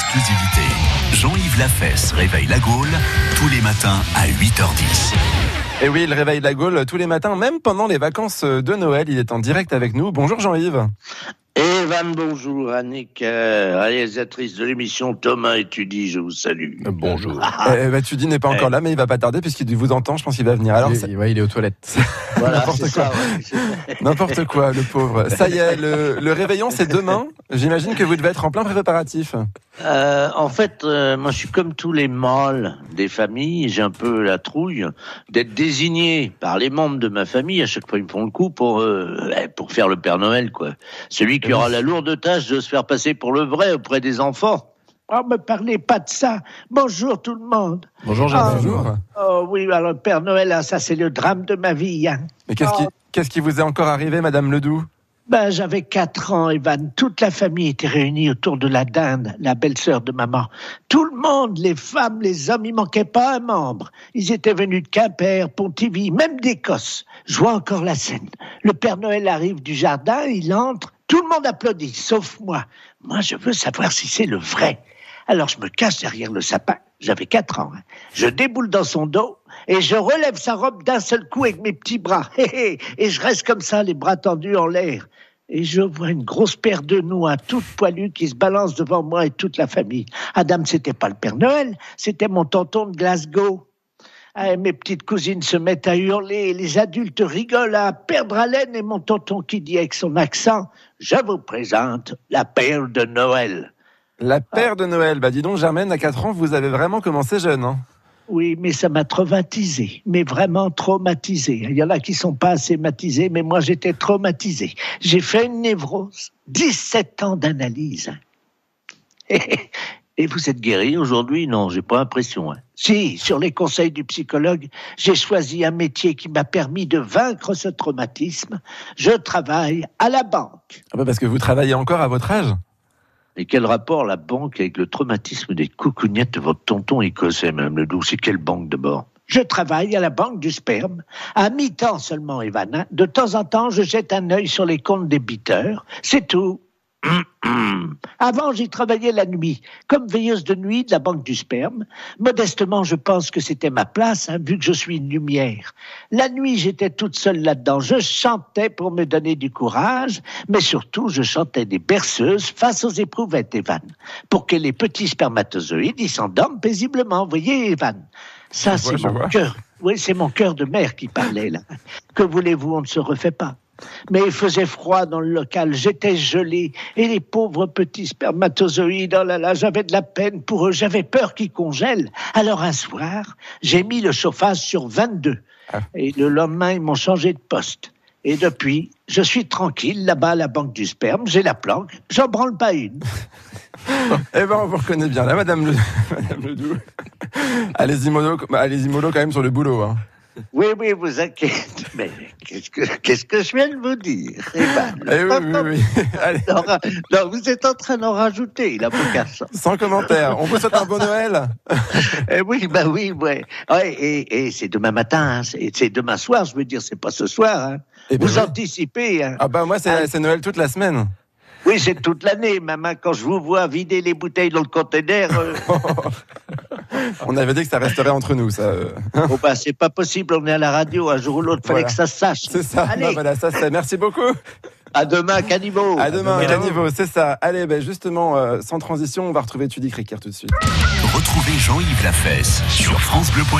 exclusivité. Jean-Yves Lafesse réveille la Gaule tous les matins à 8h10. Et oui, il réveille la Gaule tous les matins, même pendant les vacances de Noël. Il est en direct avec nous. Bonjour Jean-Yves. Evan, bonjour. Annick, euh, réalisatrice de l'émission Thomas étudie, je vous salue. Bonjour. Eh, bah, tu dis n'est pas encore là, mais il va pas tarder puisqu'il vous entend. Je pense qu'il va venir. Alors, ça- il, ouais, il est aux toilettes. Voilà, N'importe quoi. ouais, n'importe quoi, le pauvre. Ça y est, le, le réveillon, c'est demain. J'imagine que vous devez être en plein préparatif. Euh, en fait, euh, moi, je suis comme tous les mâles des familles. J'ai un peu la trouille d'être désigné par les membres de ma famille. À chaque fois, ils me font le coup pour euh, eh, pour faire le Père Noël, quoi. Celui qui aura la lourde tâche de se faire passer pour le vrai auprès des enfants. Oh, me parlez pas de ça. Bonjour tout le monde. Bonjour Ah, Jean. Bonjour. Oh oui, alors Père Noël, ah, ça c'est le drame de ma vie. Hein. Mais qu'est-ce qui, qu'est-ce qui vous est encore arrivé, Madame Ledoux? Ben, j'avais quatre ans, Evan. Toute la famille était réunie autour de la dinde, la belle-sœur de maman. Tout le monde, les femmes, les hommes, il manquait pas un membre. Ils étaient venus de Quimper, Pontivy, même d'Écosse. Je vois encore la scène. Le Père Noël arrive du jardin, il entre, tout le monde applaudit, sauf moi. Moi, je veux savoir si c'est le vrai. Alors, je me cache derrière le sapin. J'avais quatre ans. hein. Je déboule dans son dos et je relève sa robe d'un seul coup avec mes petits bras. Et je reste comme ça, les bras tendus en l'air. Et je vois une grosse paire de noix toute poilue qui se balance devant moi et toute la famille. Adam, c'était pas le Père Noël, c'était mon tonton de Glasgow. Ah, et mes petites cousines se mettent à hurler, les adultes rigolent à perdre haleine et mon tonton qui dit avec son accent Je vous présente la paire de Noël. La paire de Noël. Bah dis donc, Germaine, à 4 ans, vous avez vraiment commencé jeune. Hein Oui, mais ça m'a traumatisé, mais vraiment traumatisé. Il y en a qui sont pas assez matisés, mais moi j'étais traumatisé. J'ai fait une névrose, 17 ans d'analyse. Et vous êtes guéri aujourd'hui? Non, j'ai pas l'impression. hein. Si, sur les conseils du psychologue, j'ai choisi un métier qui m'a permis de vaincre ce traumatisme. Je travaille à la banque. Ah bah Parce que vous travaillez encore à votre âge. Et quel rapport la banque avec le traumatisme des coucougnettes de votre tonton écossais, Madame Ledoux? C'est quelle banque d'abord? Je travaille à la banque du sperme, à mi-temps seulement, hein. De temps en temps, je jette un œil sur les comptes débiteurs. C'est tout. Avant, j'y travaillais la nuit, comme veilleuse de nuit de la banque du sperme. Modestement, je pense que c'était ma place, hein, vu que je suis une lumière. La nuit, j'étais toute seule là-dedans. Je chantais pour me donner du courage, mais surtout, je chantais des berceuses face aux éprouvettes, Evan, pour que les petits spermatozoïdes y s'endorment paisiblement. Vous voyez, Evan Ça, c'est mon cœur. Oui, c'est mon cœur de mère qui parlait, là. Que voulez-vous, on ne se refait pas. Mais il faisait froid dans le local, j'étais gelé, et les pauvres petits spermatozoïdes, oh là là, j'avais de la peine pour eux, j'avais peur qu'ils congèlent. Alors un soir, j'ai mis le chauffage sur 22, Ah. et le lendemain, ils m'ont changé de poste. Et depuis, je suis tranquille là-bas à la banque du sperme, j'ai la planque, j'en branle pas une. Eh ben, on vous reconnaît bien là, Madame, le... Madame Ledoux. Allez-y, mollo, allez-y, mollo quand même sur le boulot. Hein. Oui, oui, vous inquiétez. Mais qu'est-ce que, qu'est-ce que je viens de vous dire Eh oui, oui, oui. Allez, Non, non, vous êtes en train d'en rajouter, il a sans commentaire. On vous souhaite un bon Noël. Eh oui, bah oui, ouais. Ouais, et, et c'est demain matin, hein, c'est, demain soir, je veux dire, c'est pas ce soir. Hein. Eh ben vous oui. anticipez. Hein. Ah bah moi, c'est c'est Noël toute la semaine. Oui, c'est toute l'année, hein, quand je vous vois vider les bouteilles dans le conteneur. euh, On avait dit que ça resterait entre nous, ça. bon, bah, c'est pas possible, on est à la radio, un jour ou l'autre, fallait Voilà. que ça se sache. C'est ça. Allez, Bah, voilà, ça c'est. Merci beaucoup. à demain, caniveau. À demain. Caniveau, c'est ça. Allez, ben justement, euh, sans transition, on va retrouver Tudy Cricker tout de suite. Retrouvez Jean-Yves Lafesse sur FranceBleu.fr.